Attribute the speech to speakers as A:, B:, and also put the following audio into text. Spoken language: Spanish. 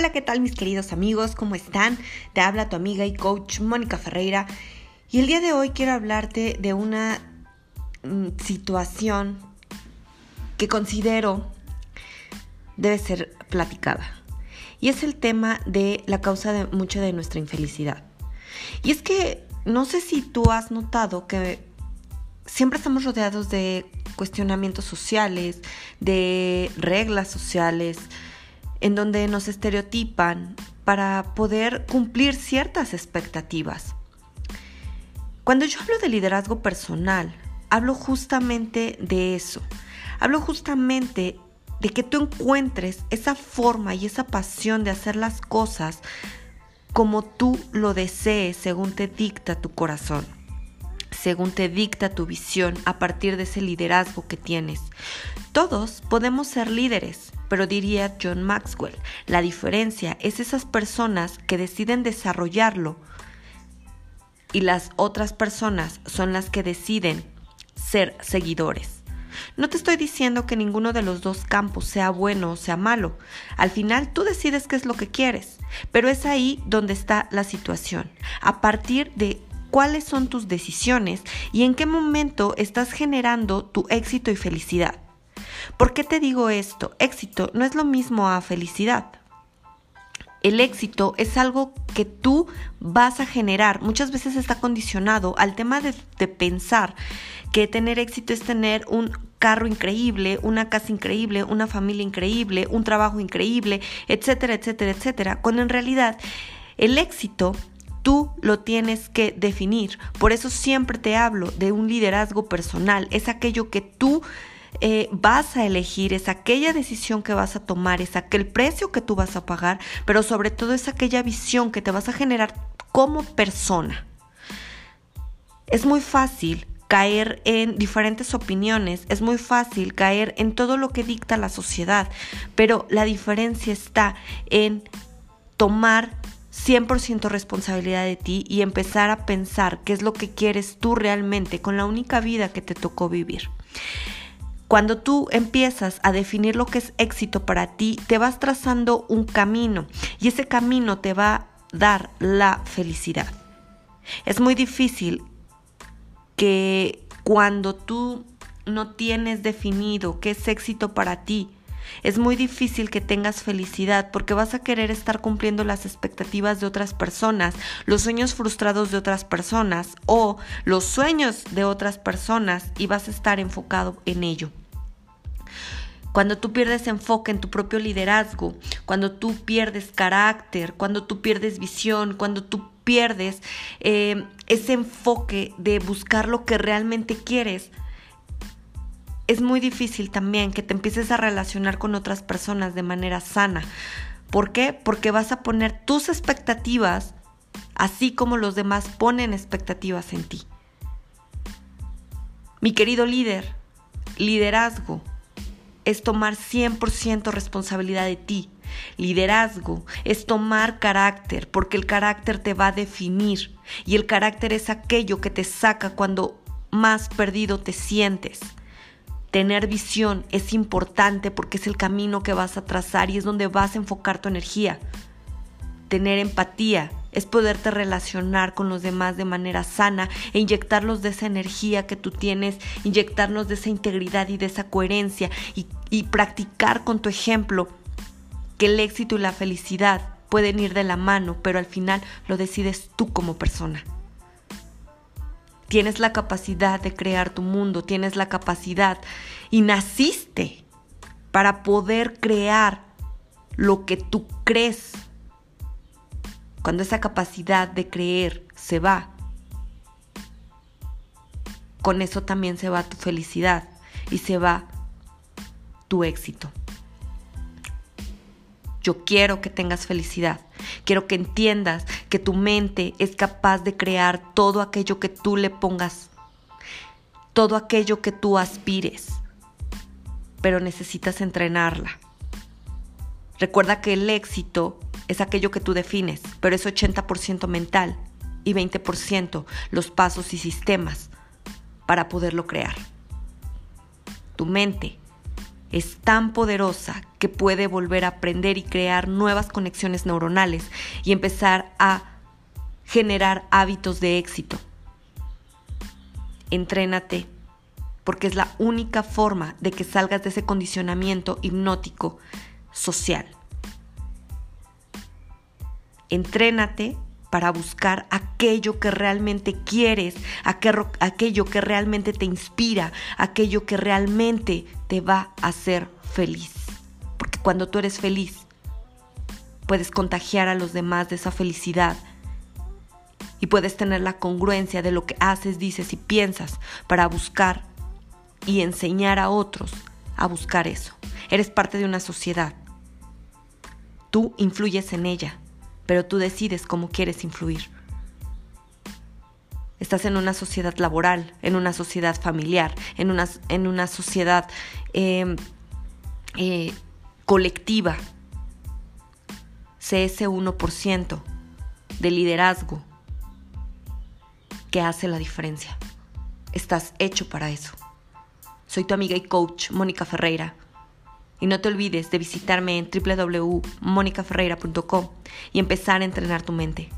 A: Hola, ¿qué tal mis queridos amigos? ¿Cómo están? Te habla tu amiga y coach Mónica Ferreira y el día de hoy quiero hablarte de una mm, situación que considero debe ser platicada y es el tema de la causa de mucha de nuestra infelicidad. Y es que no sé si tú has notado que siempre estamos rodeados de cuestionamientos sociales, de reglas sociales, en donde nos estereotipan para poder cumplir ciertas expectativas. Cuando yo hablo de liderazgo personal, hablo justamente de eso. Hablo justamente de que tú encuentres esa forma y esa pasión de hacer las cosas como tú lo desees según te dicta tu corazón, según te dicta tu visión a partir de ese liderazgo que tienes. Todos podemos ser líderes, pero diría John Maxwell, la diferencia es esas personas que deciden desarrollarlo y las otras personas son las que deciden ser seguidores. No te estoy diciendo que ninguno de los dos campos sea bueno o sea malo. Al final tú decides qué es lo que quieres, pero es ahí donde está la situación. A partir de cuáles son tus decisiones y en qué momento estás generando tu éxito y felicidad. ¿Por qué te digo esto? Éxito no es lo mismo a felicidad. El éxito es algo que tú vas a generar. Muchas veces está condicionado al tema de, pensar que tener éxito es tener un carro increíble, una casa increíble, una familia increíble, un trabajo increíble, etcétera, etcétera, etcétera. Cuando en realidad el éxito tú lo tienes que definir. Por eso siempre te hablo de un liderazgo personal. Es aquello que tú eh, vas a elegir, es aquella decisión que vas a tomar, es aquel precio que tú vas a pagar, pero sobre todo es aquella visión que te vas a generar como persona. Es muy fácil caer en diferentes opiniones, es muy fácil caer en todo lo que dicta la sociedad, pero la diferencia está en tomar 100% responsabilidad de ti y empezar a pensar qué es lo que quieres tú realmente con la única vida que te tocó vivir. Cuando tú empiezas a definir lo que es éxito para ti, te vas trazando un camino y ese camino te va a dar la felicidad. Es muy difícil que cuando tú no tienes definido qué es éxito para ti, es muy difícil que tengas felicidad porque vas a querer estar cumpliendo las expectativas de otras personas, los sueños frustrados de otras personas o los sueños de otras personas y vas a estar enfocado en ello. Cuando tú pierdes enfoque en tu propio liderazgo, cuando tú pierdes carácter, cuando tú pierdes visión, cuando tú pierdes eh, ese enfoque de buscar lo que realmente quieres, es muy difícil también que te empieces a relacionar con otras personas de manera sana. ¿Por qué? Porque vas a poner tus expectativas así como los demás ponen expectativas en ti. Mi querido líder, liderazgo es tomar 100% responsabilidad de ti. Liderazgo es tomar carácter, porque el carácter te va a definir y el carácter es aquello que te saca cuando más perdido te sientes. Tener visión es importante porque es el camino que vas a trazar y es donde vas a enfocar tu energía. Tener empatía es poderte relacionar con los demás de manera sana e inyectarlos de esa energía que tú tienes, inyectarnos de esa integridad y de esa coherencia y, y practicar con tu ejemplo que el éxito y la felicidad pueden ir de la mano, pero al final lo decides tú como persona. Tienes la capacidad de crear tu mundo, tienes la capacidad y naciste para poder crear lo que tú crees cuando esa capacidad de creer se va, con eso también se va tu felicidad y se va tu éxito. Yo quiero que tengas felicidad. Quiero que entiendas que tu mente es capaz de crear todo aquello que tú le pongas, todo aquello que tú aspires, pero necesitas entrenarla. Recuerda que el éxito es aquello que tú defines, pero es 80% mental y 20% los pasos y sistemas para poderlo crear. Tu mente es tan poderosa que puede volver a aprender y crear nuevas conexiones neuronales y empezar a generar hábitos de éxito. Entrénate, porque es la única forma de que salgas de ese condicionamiento hipnótico social. Entrénate para buscar aquello que realmente quieres, aquello que realmente te inspira, aquello que realmente te va a hacer feliz. Porque cuando tú eres feliz, puedes contagiar a los demás de esa felicidad y puedes tener la congruencia de lo que haces, dices y piensas para buscar y enseñar a otros a buscar eso. Eres parte de una sociedad. Tú influyes en ella pero tú decides cómo quieres influir. Estás en una sociedad laboral, en una sociedad familiar, en una, en una sociedad em, eh, colectiva. Sé ese 1% de liderazgo que hace la diferencia. Estás hecho para eso. Soy tu amiga y coach, Mónica Ferreira. Y no te olvides de visitarme en www.monicaferreira.com y empezar a entrenar tu mente.